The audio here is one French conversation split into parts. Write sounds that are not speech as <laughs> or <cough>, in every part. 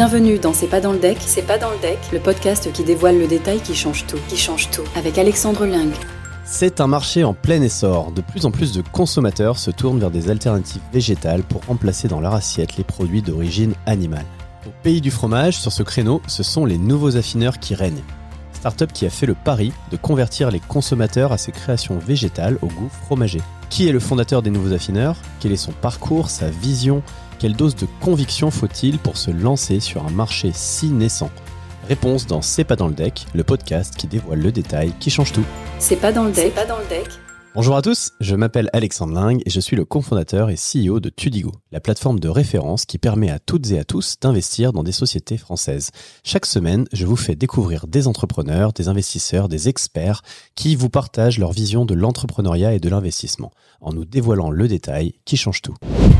Bienvenue dans C'est pas dans le deck, c'est pas dans le deck, le podcast qui dévoile le détail qui change tout, qui change tout, avec Alexandre Ling. C'est un marché en plein essor. De plus en plus de consommateurs se tournent vers des alternatives végétales pour remplacer dans leur assiette les produits d'origine animale. Au pays du fromage, sur ce créneau, ce sont les nouveaux affineurs qui règnent. Startup qui a fait le pari de convertir les consommateurs à ses créations végétales au goût fromager. Qui est le fondateur des nouveaux affineurs? Quel est son parcours, sa vision? Quelle dose de conviction faut-il pour se lancer sur un marché si naissant? Réponse dans C'est pas dans le deck, le podcast qui dévoile le détail qui change tout. C'est pas dans le deck, pas dans le deck. Bonjour à tous, je m'appelle Alexandre Ling et je suis le cofondateur et CEO de Tudigo, la plateforme de référence qui permet à toutes et à tous d'investir dans des sociétés françaises. Chaque semaine, je vous fais découvrir des entrepreneurs, des investisseurs, des experts qui vous partagent leur vision de l'entrepreneuriat et de l'investissement en nous dévoilant le détail qui change tout.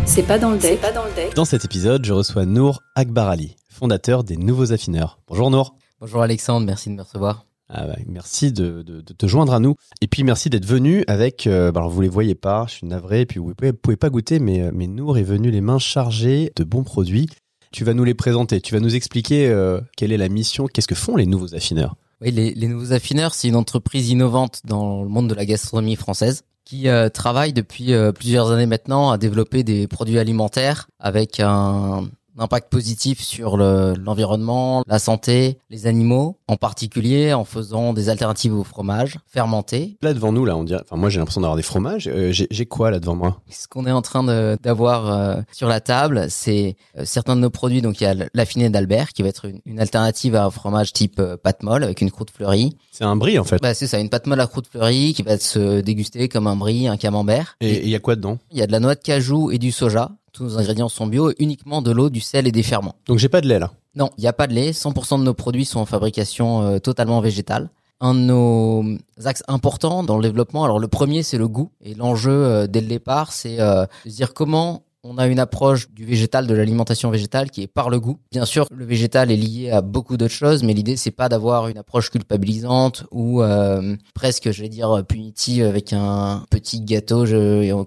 C'est pas dans le deck, pas dans le deck. Dans cet épisode, je reçois Nour Akbarali, fondateur des Nouveaux Affineurs. Bonjour Nour. Bonjour Alexandre, merci de me recevoir. Ah merci de, te joindre à nous. Et puis merci d'être venu avec, euh, bah alors vous les voyez pas, je suis navré, et puis vous pouvez, pouvez pas goûter, mais, euh, mais Nour est venu les mains chargées de bons produits. Tu vas nous les présenter, tu vas nous expliquer euh, quelle est la mission, qu'est-ce que font les nouveaux affineurs? Oui, les, nouveaux affineurs, c'est une entreprise innovante dans le monde de la gastronomie française qui travaille depuis plusieurs années maintenant à développer des produits alimentaires avec un, impact positif sur l'environnement, la santé, les animaux, en particulier en faisant des alternatives au fromage fermenté. Là devant nous, là, on dirait. Enfin, moi, j'ai l'impression d'avoir des fromages. Euh, j'ai quoi là devant moi? Ce qu'on est en train d'avoir euh, sur la table, c'est euh, certains de nos produits. Donc, il y a l'affiné d'Albert qui va être une, une, alternative à un fromage type pâte molle avec une croûte fleurie. C'est un brie en fait. Bah, c'est ça, une pâte molle à croûte fleurie qui va se déguster comme un brie, un camembert. Et il y a quoi dedans? Il y a de la noix de cajou et du soja tous nos ingrédients sont bio, uniquement de l'eau, du sel et des ferments. Donc j'ai pas de lait là Non, il n'y a pas de lait. 100% de nos produits sont en fabrication euh, totalement végétale. Un de nos axes importants dans le développement, alors le premier c'est le goût. Et l'enjeu euh, dès le départ, c'est euh, de dire comment on a une approche du végétal, de l'alimentation végétale qui est par le goût. Bien sûr, le végétal est lié à beaucoup d'autres choses, mais l'idée c'est pas d'avoir une approche culpabilisante ou euh, presque, je vais dire, punitive avec un petit gâteau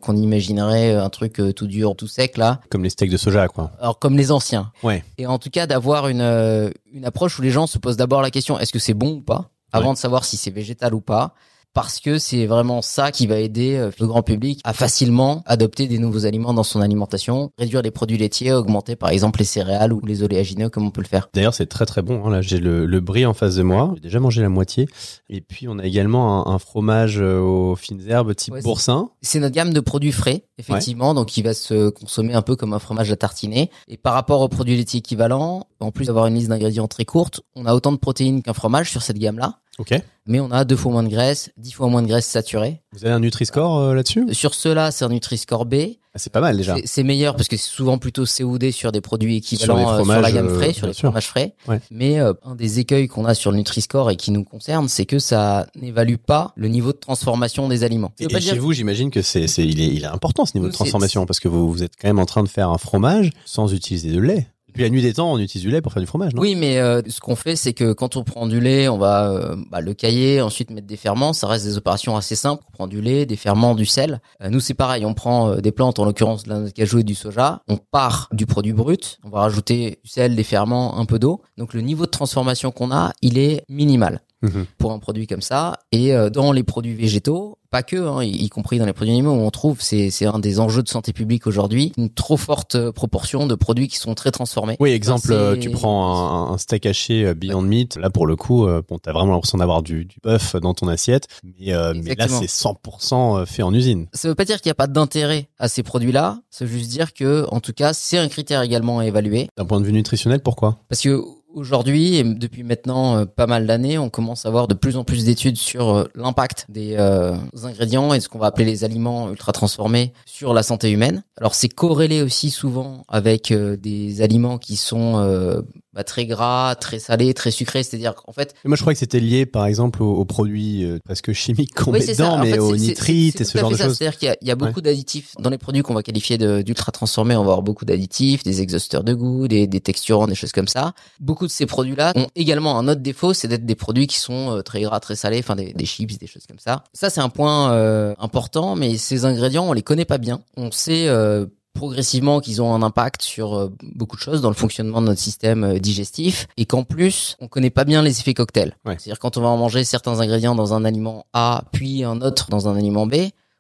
qu'on imaginerait un truc euh, tout dur, tout sec là. Comme les steaks de soja, quoi. Alors comme les anciens. Ouais. Et en tout cas d'avoir une euh, une approche où les gens se posent d'abord la question est-ce que c'est bon ou pas? Avant Ouais. de savoir si c'est végétal ou pas parce que c'est vraiment ça qui va aider euh, le grand public à facilement adopter des nouveaux aliments dans son alimentation, réduire les produits laitiers, augmenter par exemple les céréales ou les oléagineux comme on peut le faire. D'ailleurs, c'est très très bon. hein. Là, j'ai le, le brie en face de moi. J'ai déjà mangé la moitié. Et puis, on a également un, un fromage euh, aux fines herbes type Ouais, boursin. C'est notre gamme de produits frais, effectivement, donc qui va se consommer un peu comme un fromage à tartiner. Et par rapport aux produits laitiers équivalents, en plus d'avoir une liste d'ingrédients très courte, on a autant de protéines qu'un fromage sur cette gamme-là, Ok. mais on a deux fois moins de graisse, dix fois moins de graisse saturée. Vous avez un Nutri-Score euh, là-dessus? Sur ceux-là, c'est un Nutri-Score B. Ah, C'est pas mal déjà. C'est- C'est meilleur parce que c'est souvent plutôt COD sur des produits équivalents euh, sur, la gamme euh, frais, sur les sûr. fromages frais. Ouais. Mais euh, un des écueils qu'on a sur le Nutri-Score et qui nous concerne, c'est que ça n'évalue pas le niveau de transformation des aliments. Et, dire- chez vous, j'imagine que c'est, c'est, il est, il est important ce niveau de C'est- transformation parce que vous, vous êtes quand même en train de faire un fromage sans utiliser de lait. Depuis la nuit des temps, on utilise du lait pour faire du fromage, non? Oui, mais euh, ce qu'on fait, c'est que quand on prend du lait, on va euh, bah, le cailler, ensuite mettre des ferments. Ça reste des opérations assez simples. On prend du lait, des ferments, du sel. Euh, nous, c'est pareil. On prend euh, des plantes, en l'occurrence de la cajou et du soja. On part du produit brut. On va rajouter du sel, des ferments, un peu d'eau. Donc le niveau de transformation qu'on a, il est minimal Mhm. pour un produit comme ça. Et euh, dans les produits végétaux, pas que, hein, y, y compris dans les produits animaux, où on trouve, c'est un des enjeux de santé publique aujourd'hui, une trop forte euh, proportion de produits qui sont très transformés. Oui, exemple, euh, tu prends un, un steak haché euh, Beyond Meat. Là, pour le coup, euh, bon, t'as vraiment l'impression d'avoir du, du bœuf dans ton assiette, mais, euh, mais là, c'est 100% fait en usine. Ça veut pas dire qu'il n'y a pas d'intérêt à ces produits-là. Ça veut juste dire que, en tout cas, c'est un critère également à évaluer. D'un point de vue nutritionnel, pourquoi? Parce que aujourd'hui, depuis maintenant euh, pas mal d'années, on commence à avoir de plus en plus d'études sur euh, l'impact des euh, ingrédients et ce qu'on va appeler les aliments ultra transformés sur la santé humaine. Alors c'est corrélé aussi souvent avec des aliments qui sont bah, très gras, très salés, très sucrés. C'est-à-dire qu'en fait, Et Moi, je crois que c'était lié, par exemple, aux, aux produits euh, presque chimiques qu'on Oui, met dedans, mais fait, aux nitrites et ce genre de choses. C'est-à-dire qu'il y a, il y a beaucoup d'additifs dans les produits qu'on va qualifier d'ultra transformés. On va avoir beaucoup d'additifs, des exhausteurs de goût, des, des texturants, des choses comme ça. Beaucoup de ces produits-là ont également un autre défaut, c'est d'être des produits qui sont euh, très gras, très salés, enfin des, des chips, des choses comme ça. Ça, c'est un point euh, important, mais ces ingrédients, on les connaît pas bien. On sait euh, progressivement qu'ils ont un impact sur euh, beaucoup de choses dans le fonctionnement de notre système euh, digestif et qu'en plus on connaît pas bien les effets cocktails. Ouais. C'est-à-dire quand on va manger certains ingrédients dans un aliment A puis un autre dans un aliment B.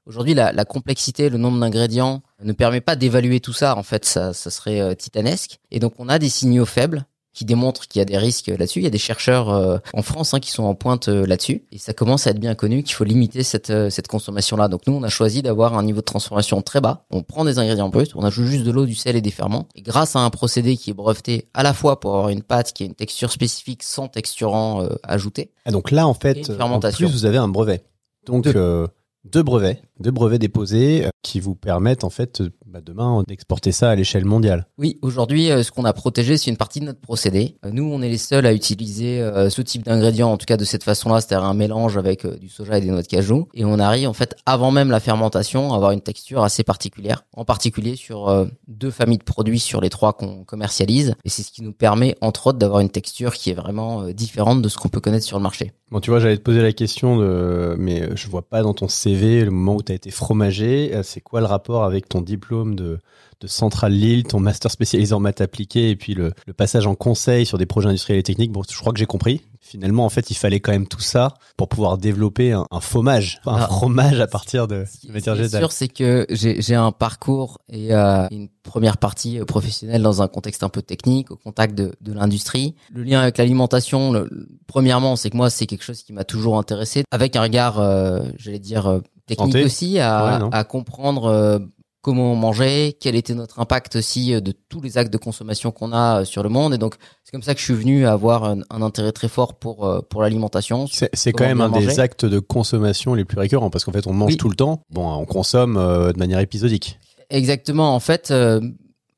Aujourd'hui, la, la complexité, le nombre d'ingrédients ne permet pas d'évaluer tout ça. En fait, ça, ça serait euh, titanesque. Et donc, on a des signaux faibles qui démontrent qu'il y a des risques là-dessus. Il y a des chercheurs euh, en France hein, qui sont en pointe euh, là-dessus. Et ça commence à être bien connu qu'il faut limiter cette, euh, cette consommation-là. Donc nous, on a choisi d'avoir un niveau de transformation très bas. On prend des ingrédients bruts, on ajoute juste de l'eau, du sel et des ferments. Et grâce à un procédé qui est breveté à la fois pour avoir une pâte qui a une texture spécifique sans texturant euh, ajouté. Ah, donc là, en fait, en plus, vous avez un brevet. Donc, Deux. Euh, deux brevets, deux brevets déposés euh, qui vous permettent, en fait, euh, bah, demain, d'exporter ça à l'échelle mondiale. Oui, aujourd'hui, euh, ce qu'on a protégé, c'est une partie de notre procédé. Euh, Nous, on est les seuls à utiliser euh, ce type d'ingrédients, en tout cas de cette façon-là, c'est-à-dire un mélange avec euh, du soja et des noix de cajou. Et on arrive, en fait, avant même la fermentation, à avoir une texture assez particulière. En particulier sur euh, deux familles de produits sur les trois qu'on commercialise. Et c'est ce qui nous permet, entre autres, d'avoir une texture qui est vraiment euh, différente de ce qu'on peut connaître sur le marché. Bon, tu vois, j'allais te poser la question de, mais euh, je vois pas dans ton CV le moment où tu as été fromager. Euh, C'est quoi le rapport avec ton diplôme de, de Centrale Lille, ton master spécialisé en maths appliquées et puis le, le passage en conseil sur des projets industriels et techniques? Bon, je crois que j'ai compris. Finalement, en fait, il fallait quand même tout ça pour pouvoir développer un, un fromage, un Ah. fromage à partir de Ce qui de matière végétale. sûr, c'est que j'ai un parcours et euh, une première partie euh, professionnelle dans un contexte un peu technique, au contact de, de l'industrie. Le lien avec l'alimentation, premièrement, c'est que moi, c'est quelque chose qui m'a toujours intéressé, avec un regard, euh, j'allais dire, euh, technique Santé. aussi, à, Ouais, non. à comprendre euh, comment on mangeait, quel était notre impact aussi euh, de tous les actes de consommation qu'on a euh, sur le monde. Et donc, c'est comme ça que je suis venu à avoir un, un intérêt très fort pour, euh, pour l'alimentation. C'est quand même un des actes de consommation les plus récurrents parce qu'en fait, on mange Oui. tout le temps. Bon, on consomme euh, de manière épisodique. Exactement. En fait, euh,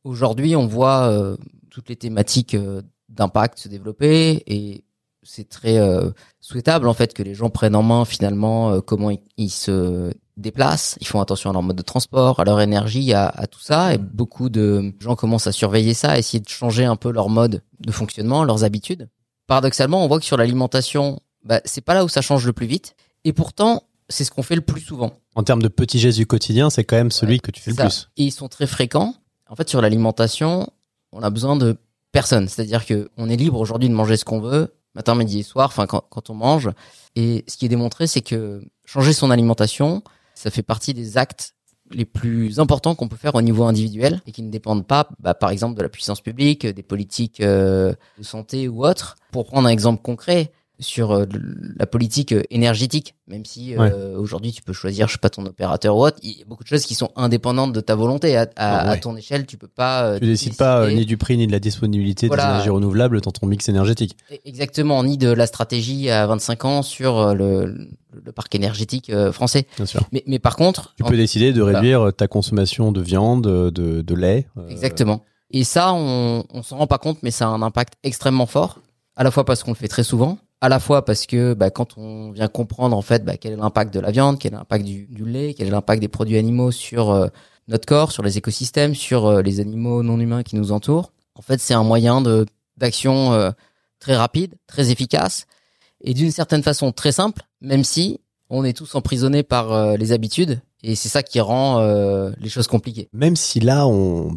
aujourd'hui, on voit euh, toutes les thématiques d'impact se développer et c'est très euh, souhaitable en fait que les gens prennent en main finalement euh, comment ils, ils se déplacent. Ils font attention à leur mode de transport, à leur énergie, à, à tout ça. Et beaucoup de gens commencent à surveiller ça, à essayer de changer un peu leur mode de fonctionnement, leurs habitudes. Paradoxalement, on voit que sur l'alimentation, bah, c'est pas là où ça change le plus vite. Et pourtant, c'est ce qu'on fait le plus souvent. En termes de petits gestes du quotidien, c'est quand même celui Ouais, que tu fais le Ça. plus. Et ils sont très fréquents. En fait, sur l'alimentation, on a besoin de personne. C'est-à-dire que on est libre aujourd'hui de manger ce qu'on veut, matin, midi et soir, enfin quand, quand on mange. Et ce qui est démontré, c'est que changer son alimentation, ça fait partie des actes les plus importants qu'on peut faire au niveau individuel et qui ne dépendent pas, bah, par exemple, de la puissance publique, des politiques euh, de santé ou autres. Pour prendre un exemple concret sur euh, la politique euh, énergétique, même si euh, aujourd'hui tu peux choisir, je sais pas, ton opérateur ou autre, il y a beaucoup de choses qui sont indépendantes de ta volonté. À, à, Ah ouais. à ton échelle, tu peux pas. Tu décides pas euh, ni du prix ni de la disponibilité Voilà. des énergies renouvelables dans ton mix énergétique. Exactement, ni de la stratégie à 25 ans sur le, le parc énergétique français. Bien sûr. Mais, mais par contre, Tu en- peux décider de Voilà. réduire ta consommation de viande, de, de lait. euh, Exactement. Et ça, on, on s'en rend pas compte, mais ça a un impact extrêmement fort. À la fois parce qu'on le fait très souvent, à la fois parce que bah, quand on vient comprendre en fait bah, quel est l'impact de la viande, quel est l'impact du, lait, quel est l'impact des produits animaux sur euh, notre corps, sur les écosystèmes, sur euh, les animaux non humains qui nous entourent. En fait, c'est un moyen de d'action euh, très rapide, très efficace et d'une certaine façon très simple, même si on est tous emprisonnés par euh, les habitudes et c'est ça qui rend euh, les choses compliquées. Même si là, on,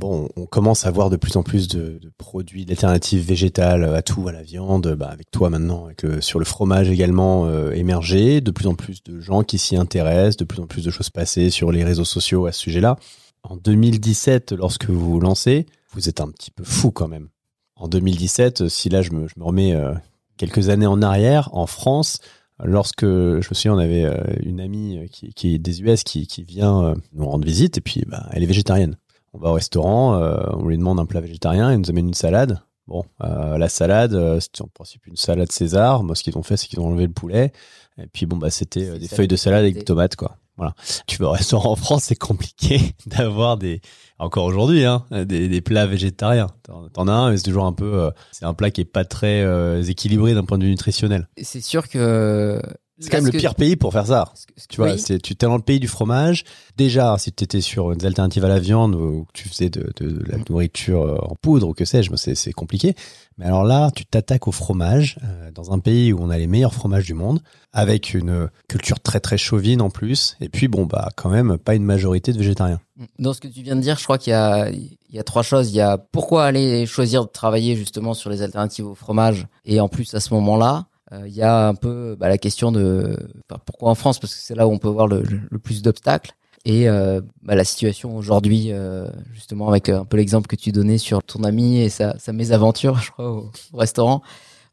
commence à voir de plus en plus de, produits, d'alternatives végétales à tout, à la viande, bah, avec toi maintenant, avec le, sur le fromage également euh, émergé, de plus en plus de gens qui s'y intéressent, de plus en plus de choses passées sur les réseaux sociaux à ce sujet-là. En 2017, lorsque vous vous lancez, vous êtes un petit peu fou quand même. En 2017, si là je me, je me remets euh, quelques années en arrière, en France, lorsque je me souviens, on avait euh, une amie qui, qui est des US qui, qui vient euh, nous rendre visite et puis bah, elle est végétarienne. On va au restaurant, euh, on lui demande un plat végétarien, elle nous amène une salade. Bon, euh, la salade, euh, c'était en principe une salade César. Moi, ce qu'ils ont fait, c'est qu'ils ont enlevé le poulet. Et puis, bon, bah, c'était euh, des feuilles de salade avec des tomates, quoi. Voilà. Tu vas au restaurant en France, c'est compliqué <laughs> d'avoir des, encore aujourd'hui, hein, des, plats végétariens. T'en t'en as un, mais c'est toujours un peu, euh, c'est un plat qui est pas très euh, équilibré d'un point de vue nutritionnel. c'est sûr que C'est quand même le pire pays pour faire ça. Tu vois, c'est tu es dans le pays du fromage. Déjà, si tu étais sur des alternatives à la viande ou que tu faisais de, de, la nourriture euh, en poudre ou que sais-je, c'est compliqué. Mais alors là, tu t'attaques au fromage euh, dans un pays où on a les meilleurs fromages du monde, avec une culture très très chauvine en plus. Et puis bon, bah quand même pas une majorité de végétariens. Dans ce que tu viens de dire, je crois qu'il y a il y a trois choses. Il y a pourquoi aller choisir de travailler justement sur les alternatives au fromage et en plus à ce moment-là euh, il y a un peu bah, la question de pourquoi en France? Parce que c'est là où on peut voir le, plus d'obstacles. Et euh, bah, la situation aujourd'hui euh, justement avec un peu l'exemple que tu donnais sur ton ami et sa, sa mésaventure <laughs> je crois au, restaurant.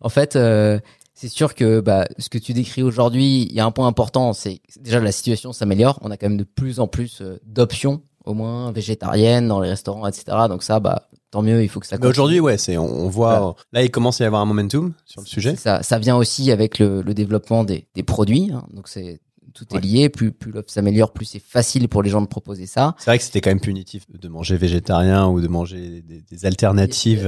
En fait c'est sûr que bah, ce que tu décris aujourd'hui il y a un point important c'est déjà la situation s'améliore. On a quand même de plus en plus d'options au moins végétariennes dans les restaurants etc donc ça bah tant mieux, il faut que ça. Mais aujourd'hui, ouais, c'est on, voit là, il commence à y avoir un momentum sur le sujet. Ça, ça vient aussi avec le, le développement des, des produits, hein. donc c'est tout est lié. Plus, plus l'offre s'améliore, plus c'est facile pour les gens de proposer ça. C'est vrai que c'était quand même punitif de manger végétarien ou de manger des, des alternatives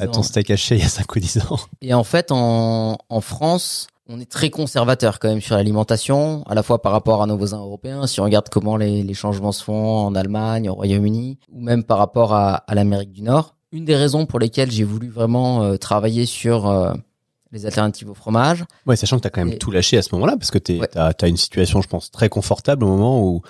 à ton steak haché il y a 5 ou 10 ans. <laughs> Et en fait, en, en France, on est très conservateur quand même sur l'alimentation, à la fois par rapport à nos voisins européens, si on regarde comment les, les changements se font en Allemagne, au Royaume-Uni, ou même par rapport à, à l'Amérique du Nord. Une des raisons pour lesquelles j'ai voulu vraiment euh, travailler sur euh, les alternatives au fromage. Ouais, sachant que tu as quand même tout lâché à ce moment-là, parce que tu as, une situation, je pense, très confortable au moment où,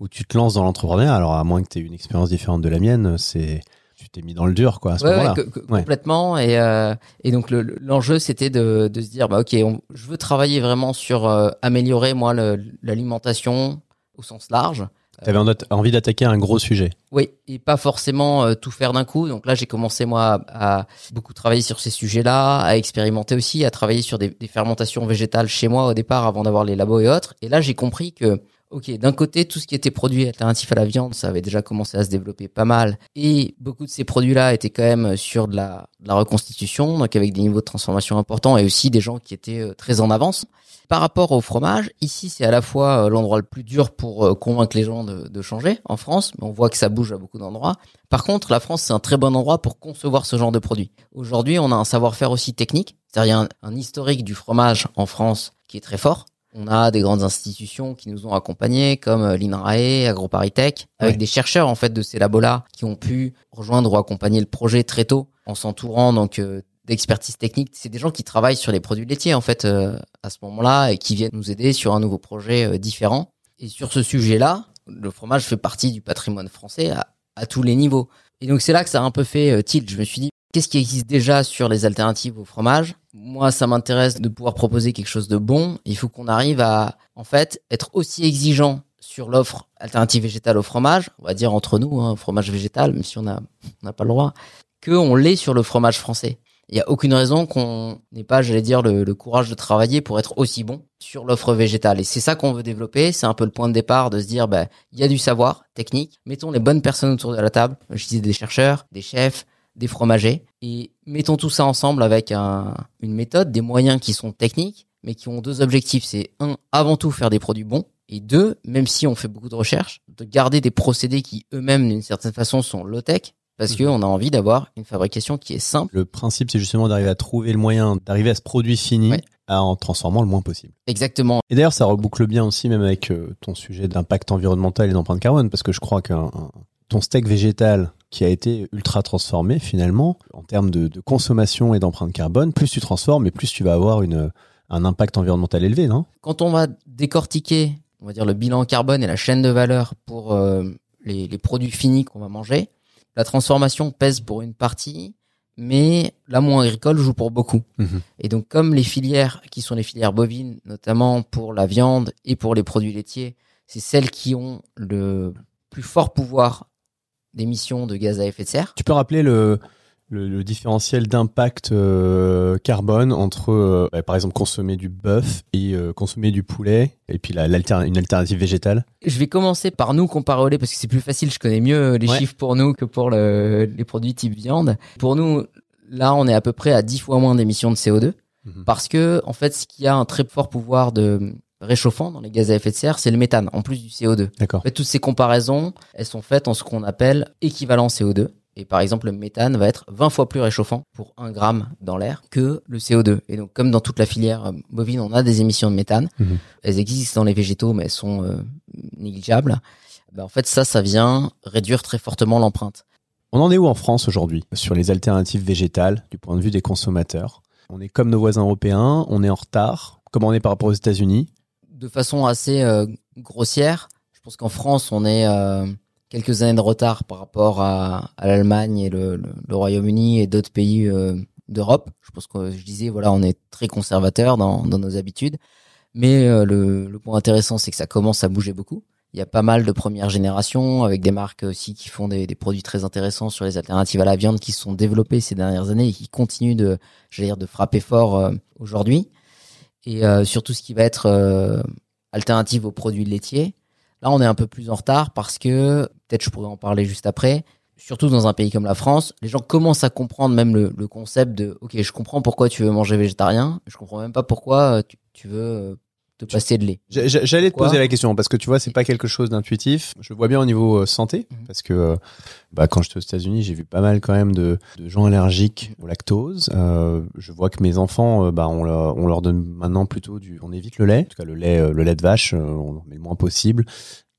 où tu te lances dans l'entrepreneuriat. Alors, à moins que tu aies une expérience différente de la mienne, c'est tu t'es mis dans le dur quoi à ce moment-là. complètement et euh, et donc l'enjeu c'était de de se dire bah ok je veux travailler vraiment sur euh, améliorer moi l'alimentation au sens large. Tu avais envie d'attaquer un gros sujet. Oui, et pas forcément euh, tout faire d'un coup. Donc là, j'ai commencé moi à, beaucoup travailler sur ces sujets-là, à expérimenter aussi, à travailler sur des, des fermentations végétales chez moi au départ avant d'avoir les labos et autres. Et là, j'ai compris que Ok, d'un côté, tout ce qui était produit alternatif à la viande, ça avait déjà commencé à se développer pas mal. Et beaucoup de ces produits-là étaient quand même sur de la, reconstitution, donc avec des niveaux de transformation importants et aussi des gens qui étaient euh, très en avance. Par rapport au fromage, ici, c'est à la fois euh, l'endroit le plus dur pour euh, convaincre les gens de, de changer en France, mais on voit que ça bouge à beaucoup d'endroits. Par contre, la France, c'est un très bon endroit pour concevoir ce genre de produit. Aujourd'hui, on a un savoir-faire aussi technique, c'est-à-dire un historique du fromage en France qui est très fort. On a des grandes institutions qui nous ont accompagnés, comme euh, l'INRAE, AgroParisTech, avec des chercheurs en fait de ces labos-là qui ont pu rejoindre ou accompagner le projet très tôt en s'entourant donc euh, d'expertise technique. C'est des gens qui travaillent sur les produits laitiers en fait euh, à ce moment-là et qui viennent nous aider sur un nouveau projet différent. Et sur ce sujet-là, le fromage fait partie du patrimoine français à, à tous les niveaux. Et donc c'est là que ça a un peu fait tilt. Je me suis dit Qu'est-ce qui existe déjà sur les alternatives au fromage? Moi, ça m'intéresse de pouvoir proposer quelque chose de bon. Il faut qu'on arrive à, en fait, être aussi exigeant sur l'offre alternative végétale au fromage, on va dire entre nous, hein, fromage végétal, même si on n'a on pas le droit, que on l'est sur le fromage français. Il n'y a aucune raison qu'on n'ait pas, j'allais dire, le, courage de travailler pour être aussi bon sur l'offre végétale. Et c'est ça qu'on veut développer. C'est un peu le point de départ de se dire, bah, il y a du savoir technique. Mettons les bonnes personnes autour de la table. Je disais des chercheurs, des chefs, des fromagers et mettons tout ça ensemble avec un, une méthode, des moyens qui sont techniques, mais qui ont deux objectifs. C'est un, avant tout faire des produits bons, et deux, même si on fait beaucoup de recherches, de garder des procédés qui eux-mêmes d'une certaine façon sont low-tech, parce mhm. qu'on a envie d'avoir une fabrication qui est simple. Le principe, c'est justement d'arriver à trouver le moyen d'arriver à ce produit fini en transformant le moins possible. Exactement. Et d'ailleurs, ça reboucle bien aussi même avec euh, ton sujet d'impact environnemental et d'empreinte carbone, parce que je crois qu'un ton steak végétal qui a été ultra transformé finalement en termes de, consommation et d'empreinte carbone, plus tu transformes et plus tu vas avoir une, un impact environnemental élevé, non? Quand on va décortiquer, on va dire le bilan carbone et la chaîne de valeur pour euh, les, les, produits finis qu'on va manger, la transformation pèse pour une partie, mais l'amont agricole joue pour beaucoup. Mhm. Et donc comme les filières qui sont les filières bovines, notamment pour la viande et pour les produits laitiers, c'est celles qui ont le plus fort pouvoir d'émissions de gaz à effet de serre. Tu peux rappeler le, le, différentiel d'impact euh, carbone entre, euh, bah, par exemple, consommer du bœuf et euh, consommer du poulet, et puis la, une alternative végétale? Je vais commencer par nous comparer au lait, parce que c'est plus facile, je connais mieux les chiffres pour nous que pour le, les produits type viande. Pour nous, là, on est à peu près à 10 fois moins d'émissions de CO2, mhm. parce que, en fait, ce qui a un très fort pouvoir de réchauffant dans les gaz à effet de serre, c'est le méthane, en plus du CO2. D'accord. toutes ces comparaisons, elles sont faites en ce qu'on appelle équivalent CO2. Et par exemple, le méthane va être 20 fois plus réchauffant pour 1 gramme dans l'air que le CO2. Et donc, comme dans toute la filière euh, bovine, on a des émissions de méthane. Mhm. Elles existent dans les végétaux, mais elles sont euh, négligeables. Ben, en fait, ça, ça vient réduire très fortement l'empreinte. On en est où en France aujourd'hui sur les alternatives végétales du point de vue des consommateurs? On est comme nos voisins européens, on est en retard. Comment on est par rapport aux États-Unis? De façon assez euh, grossière, je pense qu'en France, on est euh, quelques années de retard par rapport à, à l'Allemagne et le, le- Royaume-Uni et d'autres pays euh, d'Europe. Je pense que je disais, voilà, on est très conservateur dans, dans nos habitudes. Mais euh, le, le point intéressant, c'est que ça commence à bouger beaucoup. Il y a pas mal de premières générations avec des marques aussi qui font des, des produits très intéressants sur les alternatives à la viande qui se sont développées ces dernières années et qui continuent de, j'allais dire, de frapper fort euh, aujourd'hui. Et euh, sur ce qui va être euh, alternative aux produits laitiers, là on est un peu plus en retard parce que peut-être je pourrais en parler juste après. Surtout dans un pays comme la France, les gens commencent à comprendre même le, le concept de OK, je comprends pourquoi tu veux manger végétarien, je comprends même pas pourquoi euh, tu, tu veux euh, te passer de lait. J- j- J'allais te poser la question parce que tu vois, c'est pas quelque chose d'intuitif. Je vois bien au niveau euh, santé Mhm. parce que euh, bah, quand j'étais aux États-Unis, j'ai vu pas mal quand même de, de gens allergiques au lactose. Euh, je vois que mes enfants, bah, on, leur, on leur donne maintenant plutôt du, on évite le lait, en tout cas le lait, le lait de vache, on en met le moins possible.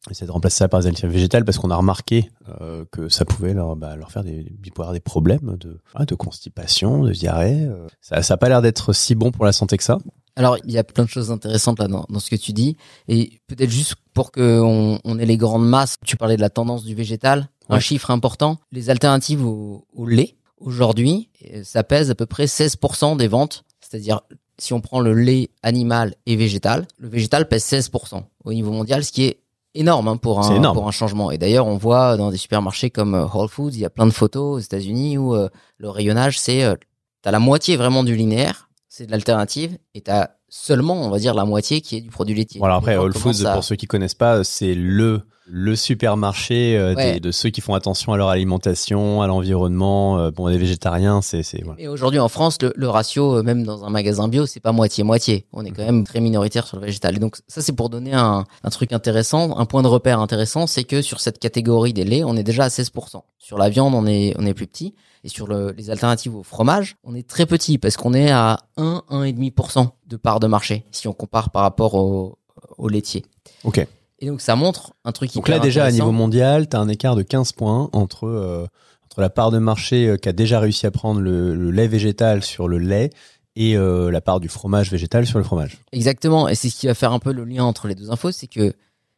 On essaie de remplacer ça par des alternatives végétales parce qu'on a remarqué euh, que ça pouvait leur, bah, leur faire des, des problèmes de, ah, de constipation, de diarrhée. Ça, ça a pas l'air d'être si bon pour la santé que ça. Alors, il y a plein de choses intéressantes là dans, dans ce que tu dis. Et peut-être juste pour qu'on on ait les grandes masses, tu parlais de la tendance du végétal. Un chiffre important, les alternatives au, au lait, aujourd'hui, euh, ça pèse à peu près 16% des ventes. C'est-à-dire, si on prend le lait animal et végétal, le végétal pèse 16% au niveau mondial, ce qui est énorme hein, pour, un, énorme. pour un changement. Et d'ailleurs, on voit dans des supermarchés comme euh, Whole Foods, il y a plein de photos aux États-Unis où euh, le rayonnage, c'est... euh, T'as la moitié vraiment du linéaire, c'est de l'alternative, et t'as seulement, on va dire, la moitié qui est du produit laitier. Voilà, après, Whole Foods, pour ceux qui connaissent pas, c'est le le supermarché euh, Ouais. des- de ceux qui font attention à leur alimentation, à l'environnement. euh, bon, les végétariens, c'est voilà. Et aujourd'hui en France, le, le ratio, euh, même dans un magasin bio, c'est pas moitié-moitié. On est quand même très minoritaire sur le végétal. Et donc ça, c'est pour donner un, un truc intéressant, un point de repère intéressant, c'est que sur cette catégorie des laits, on est déjà à 16%. Sur la viande, on est, on est plus petit. Et sur le- les alternatives au fromage, on est très petit parce qu'on est à 1, 1,5% de part de marché si on compare par rapport au, au laitier. Ok. Et donc ça montre un truc Donc hyper là, déjà, à niveau mondial, tu as un écart de 15 points entre, euh, entre la part de marché euh, qui a déjà réussi à prendre le, le lait végétal sur le lait et euh, la part du fromage végétal sur le fromage. Exactement, et c'est ce qui va faire un peu le lien entre les deux infos, c'est que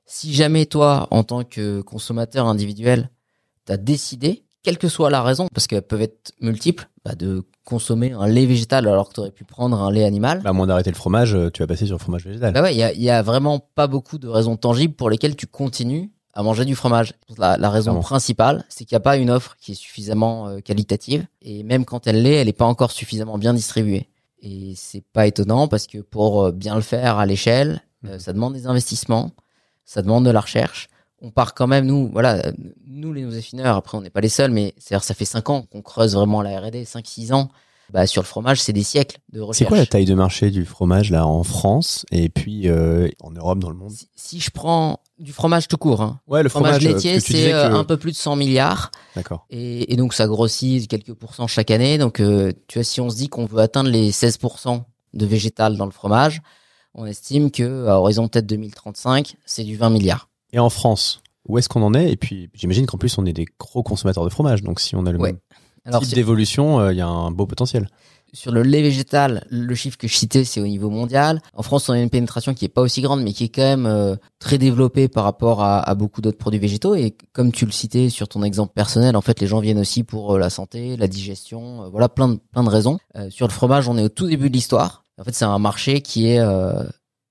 si jamais toi, en tant que consommateur individuel, t'as décidé, quelle que soit la raison, parce qu'elles peuvent être multiples, bah, de consommer un lait végétal alors que tu aurais pu prendre un lait animal, Bah, à moins d'arrêter le fromage, euh, tu vas passer sur le fromage végétal. bah ouais, il y a, il y a vraiment pas beaucoup de raisons tangibles pour lesquelles tu continues à manger du fromage. La, la raison principale, c'est qu'il n'y a pas une offre qui est suffisamment euh, qualitative, et même quand elle l'est, elle n'est pas encore suffisamment bien distribuée. Et c'est pas étonnant parce que pour euh, bien le faire à l'échelle, euh, Mhm. ça demande des investissements, ça demande de la recherche. On part quand même, nous, voilà, nous les nos affineurs, après on n'est pas les seuls, mais c'est-à-dire ça fait 5 ans qu'on creuse vraiment la R&D, 5-6 ans. Bah, sur le fromage, c'est des siècles de recherche. C'est quoi la taille de marché du fromage là en France et puis euh, en Europe dans le monde? Si, si je prends du fromage tout court, hein, Ouais, le fromage, fromage, laitier, c'est euh, que- un peu plus de 100 milliards. D'accord. Et, et donc ça grossit de quelques pourcents chaque année. Donc euh, tu vois, si on se dit qu'on veut atteindre les 16% de végétal dans le fromage, on estime que à horizon peut-être 2035, c'est du 20 milliards. Et en France, où est-ce qu'on en est? Et puis, j'imagine qu'en plus, on est des gros consommateurs de fromage. Donc, si on a le Ouais. même Alors type sur, d'évolution, euh, il y a un beau potentiel. sur le lait végétal, le chiffre que je citais, c'est au niveau mondial. En France, on a une pénétration qui est pas aussi grande, mais qui est quand même euh, très développée par rapport à, à beaucoup d'autres produits végétaux. Et comme tu le citais sur ton exemple personnel, en fait, les gens viennent aussi pour euh, la santé, la digestion, voilà, plein de, plein de raisons. Sur le fromage, on est au tout début de l'histoire. En fait, c'est un marché qui est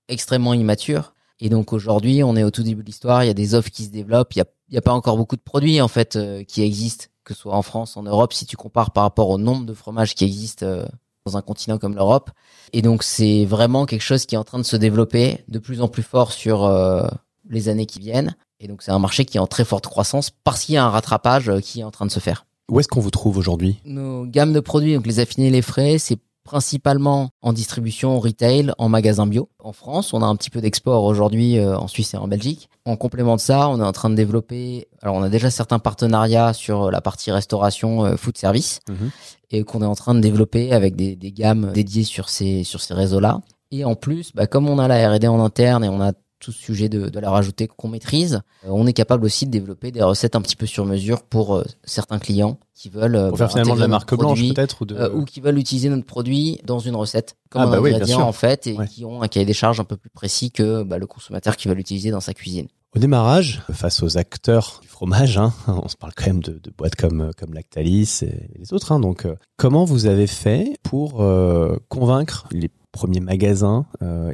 extrêmement immature. Et donc aujourd'hui, on est au tout début de l'histoire. Il y a des offres qui se développent. Il y a, y a pas encore beaucoup de produits en fait euh, qui existent, que ce soit en France, en Europe, si tu compares par rapport au nombre de fromages qui existent euh, dans un continent comme l'Europe. Et donc c'est vraiment quelque chose qui est en train de se développer de plus en plus fort sur euh, les années qui viennent. Et donc c'est un marché qui est en très forte croissance parce qu'il y a un rattrapage qui est en train de se faire. Où est-ce qu'on vous trouve aujourd'hui? Nos gammes de produits, donc les affinés, les frais, c'est principalement en distribution retail, en magasin bio. En France, on a un petit peu d'export aujourd'hui euh, en Suisse et en Belgique. En complément de ça, on est en train de développer. Alors, on a déjà certains partenariats sur la partie restauration, euh, food service, Mhm. et qu'on est en train de développer avec des, des gammes dédiées sur ces sur ces réseaux-là. Et en plus, bah, comme on a la R&D en interne et on a tout ce sujet de, de la rajouter qu'on maîtrise, euh, on est capable aussi de développer des recettes un petit peu sur mesure pour euh, certains clients qui veulent euh, Pour faire bah, finalement de la marque blanche peut-être ou de... euh, ou qui veulent utiliser notre produit dans une recette comme Ah, un bah oui, ingrédient en fait et Ouais. qui ont un cahier des charges un peu plus précis que bah, le consommateur qui va l'utiliser dans sa cuisine. Au démarrage, face aux acteurs du fromage, hein, <laughs> on se parle quand même de, de boîtes comme, comme Lactalis et les autres. hein, donc, comment vous avez fait pour convaincre les premiers magasins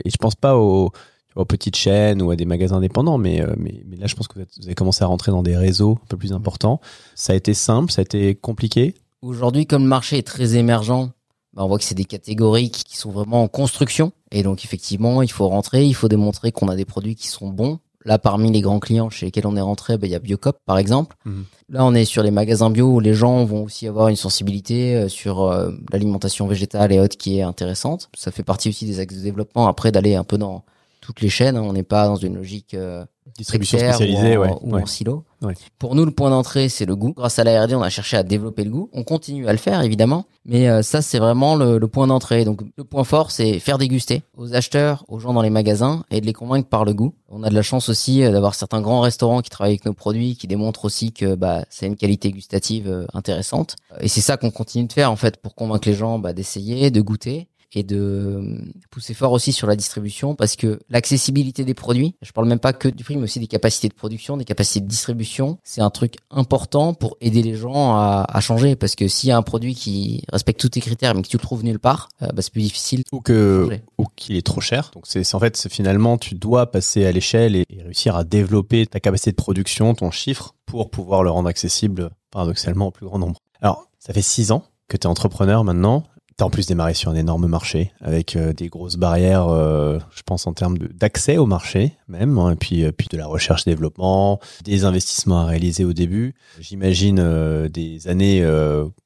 Et je pense pas aux, aux petites chaînes ou à des magasins indépendants, mais, euh, mais, mais là, je pense que vous, êtes- vous avez commencé à rentrer dans des réseaux un peu plus importants. Ça a été simple, ça a été compliqué? Aujourd'hui, comme le marché est très émergent, bah, on voit que c'est des catégories qui, qui sont vraiment en construction. Et donc, effectivement, il faut rentrer, il faut démontrer qu'on a des produits qui sont bons. Là, parmi les grands clients chez lesquels on est rentré, bah, il y a Biocop, par exemple. Mhm. Là, on est sur les magasins bio où les gens vont aussi avoir une sensibilité euh, sur euh, l'alimentation végétale et autres qui est intéressante. Ça fait partie aussi des axes de développement, après, d'aller un peu dans toutes les chaînes. hein. On n'est pas dans une logique euh, Distribution spécialisée, ou en, ouais. ou ouais. en silo. Ouais. Pour nous, le point d'entrée, c'est le goût. Grâce à la R&D, on a cherché à développer le goût. On continue à le faire, évidemment. Mais euh, ça, c'est vraiment le, le point d'entrée. Donc, le point fort, c'est faire déguster aux acheteurs, aux gens dans les magasins et de les convaincre par le goût. On a de la chance aussi euh, d'avoir certains grands restaurants qui travaillent avec nos produits, qui démontrent aussi que bah, c'est une qualité gustative euh, intéressante. Et c'est ça qu'on continue de faire, en fait, pour convaincre les gens bah, d'essayer, de goûter et de euh, pousser fort aussi sur la distribution parce que l'accessibilité des produits, je parle même pas que du prix, mais aussi des capacités de production, des capacités de distribution, c'est un truc important pour aider les gens à, à changer parce que s'il y a un produit qui respecte tous tes critères mais que tu le trouves nulle part, euh, bah, c'est plus difficile. ou que ou qu'il est trop cher. Donc c'est en fait finalement tu dois passer à l'échelle et, et réussir à développer ta capacité de production, ton chiffre pour pouvoir le rendre accessible paradoxalement au plus grand nombre. Alors ça fait six ans que tu es entrepreneur maintenant. T'as en plus démarré sur un énorme marché avec euh, des grosses barrières, euh, je pense en termes d'accès au marché même, hein, et puis, euh, puis de la recherche développement, des investissements à réaliser au début. J'imagine des années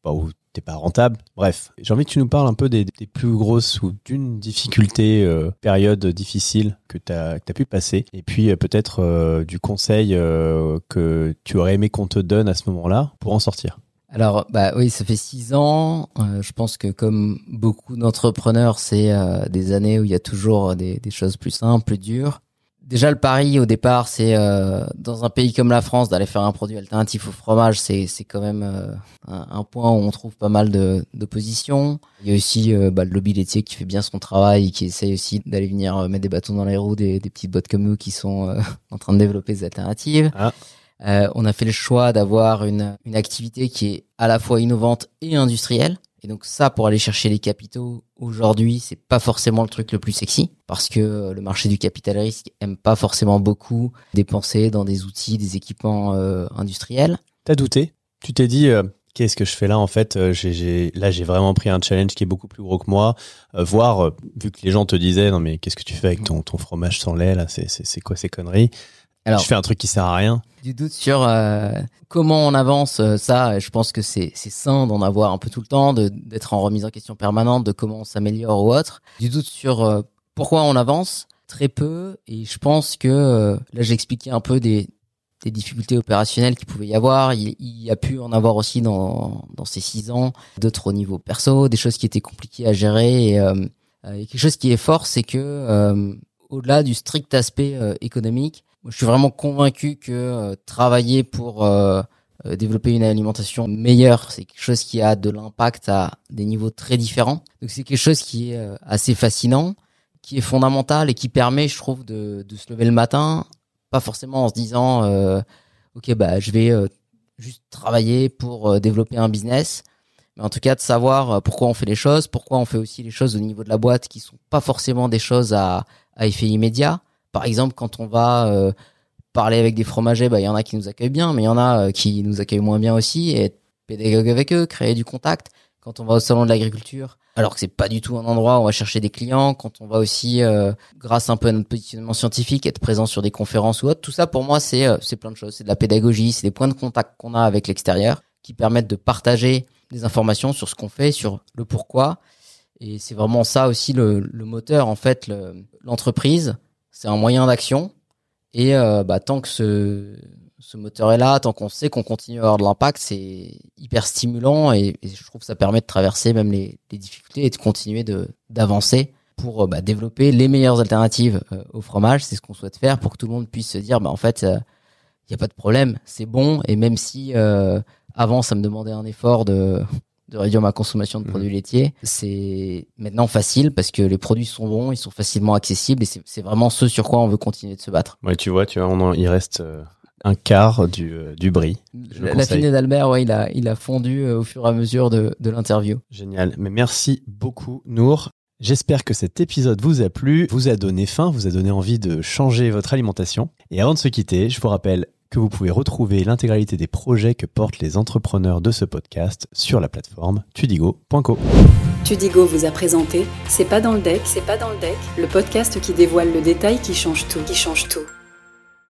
bah, où t'es pas rentable. Bref, j'ai envie que tu nous parles un peu des, plus grosses ou d'une difficulté, période difficile que tu as, pu passer, et puis peut-être du conseil que tu aurais aimé qu'on te donne à ce moment-là pour en sortir. Alors, bah oui, ça fait six ans. Euh, je pense que comme beaucoup d'entrepreneurs, c'est euh, des années où il y a toujours des, des choses plus simples, plus dures. Déjà, le pari au départ, c'est euh, dans un pays comme la France d'aller faire un produit alternatif au fromage. C'est c'est quand même euh, un, un point où on trouve pas mal de d'opposition. Il y a aussi euh, bah, le lobby laitier qui fait bien son travail, et qui essaye aussi d'aller venir euh, mettre des bâtons dans les roues des, des petites boîtes comme nous qui sont euh, <laughs> en train de développer des alternatives. Ah. Euh, on a fait le choix d'avoir une, une activité qui est à la fois innovante et industrielle. Et donc ça, pour aller chercher les capitaux, aujourd'hui, c'est pas forcément le truc le plus sexy, parce que euh, le marché du capital risque aime pas forcément beaucoup dépenser dans des outils, des équipements euh, industriels. T'as douté Tu t'es dit, qu'est-ce que je fais là en fait Là, j'ai vraiment pris un challenge qui est beaucoup plus gros que moi. Euh, voir, euh, vu que les gens te disaient, non mais qu'est-ce que tu fais avec ton, ton fromage sans lait là c'est quoi ces conneries? Alors, Je fais un truc qui sert à rien. du doute sur euh, comment on avance euh, ça je pense que c'est c'est sain d'en avoir un peu tout le temps d'être en remise en question permanente de comment on s'améliore ou autre. Du doute sur euh, pourquoi on avance très peu. Et je pense que euh, là j'ai expliqué un peu des des difficultés opérationnelles qu'il pouvait y avoir. Il, il y a pu en avoir aussi dans dans ces six ans d'autres au niveau perso des choses qui étaient compliquées à gérer. Et, euh, euh, et quelque chose qui est fort c'est que euh, au-delà du strict aspect euh, économique je suis vraiment convaincu que euh, travailler pour euh, euh, développer une alimentation meilleure, c'est quelque chose qui a de l'impact à des niveaux très différents. Donc c'est quelque chose qui est euh, assez fascinant, qui est fondamental et qui permet, je trouve, de, de se lever le matin, pas forcément en se disant, euh, ok, bah je vais euh, juste travailler pour développer un business, mais en tout cas de savoir pourquoi on fait les choses, pourquoi on fait aussi les choses au niveau de la boîte qui sont pas forcément des choses à, à effet immédiat. Par exemple, quand on va euh, parler avec des fromagers, bah il y en a qui nous accueillent bien, mais il y en a euh, qui nous accueillent moins bien aussi. Et être pédagogue avec eux, créer du contact. Quand on va au salon de l'agriculture, alors que c'est pas du tout un endroit où on va chercher des clients. Quand on va aussi, euh, grâce un peu à notre positionnement scientifique, être présent sur des conférences ou autre. Tout ça, pour moi, c'est euh, c'est plein de choses. C'est de la pédagogie, c'est des points de contact qu'on a avec l'extérieur qui permettent de partager des informations sur ce qu'on fait, sur le pourquoi Et c'est vraiment ça aussi le, le moteur. En fait, le- l'entreprise, c'est un moyen d'action. Et euh, bah, tant que ce, ce moteur est là, tant qu'on sait qu'on continue à avoir de l'impact, c'est hyper stimulant. Et, je trouve que ça permet de traverser même les, les difficultés et de continuer d'avancer pour euh, bah, développer les meilleures alternatives euh, au fromage. C'est ce qu'on souhaite faire pour que tout le monde puisse se dire, bah, en fait, il n'y a pas de problème, c'est bon. Et même si avant, ça me demandait un effort de, de réduire ma consommation de Mhm. produits laitiers, c'est maintenant facile parce que les produits sont bons, ils sont facilement accessibles et c'est vraiment ce sur quoi on veut continuer de se battre. Ouais, tu vois, tu vois, on en- il reste euh, un quart du, euh, du le La finée d'Albert, ouais, il a, il a fondu euh, au fur et à mesure de, de l'interview. Génial. Mais merci beaucoup, Nour. J'espère que cet épisode vous a plu, vous a donné faim, vous a donné envie de changer votre alimentation. Et avant de se quitter, je vous rappelle que vous pouvez retrouver l'intégralité des projets que portent les entrepreneurs de ce podcast sur la plateforme tudigo.co. Tudigo vous a présenté C'est pas dans le deck, c'est pas dans le deck, le podcast qui dévoile le détail qui change tout, qui change tout.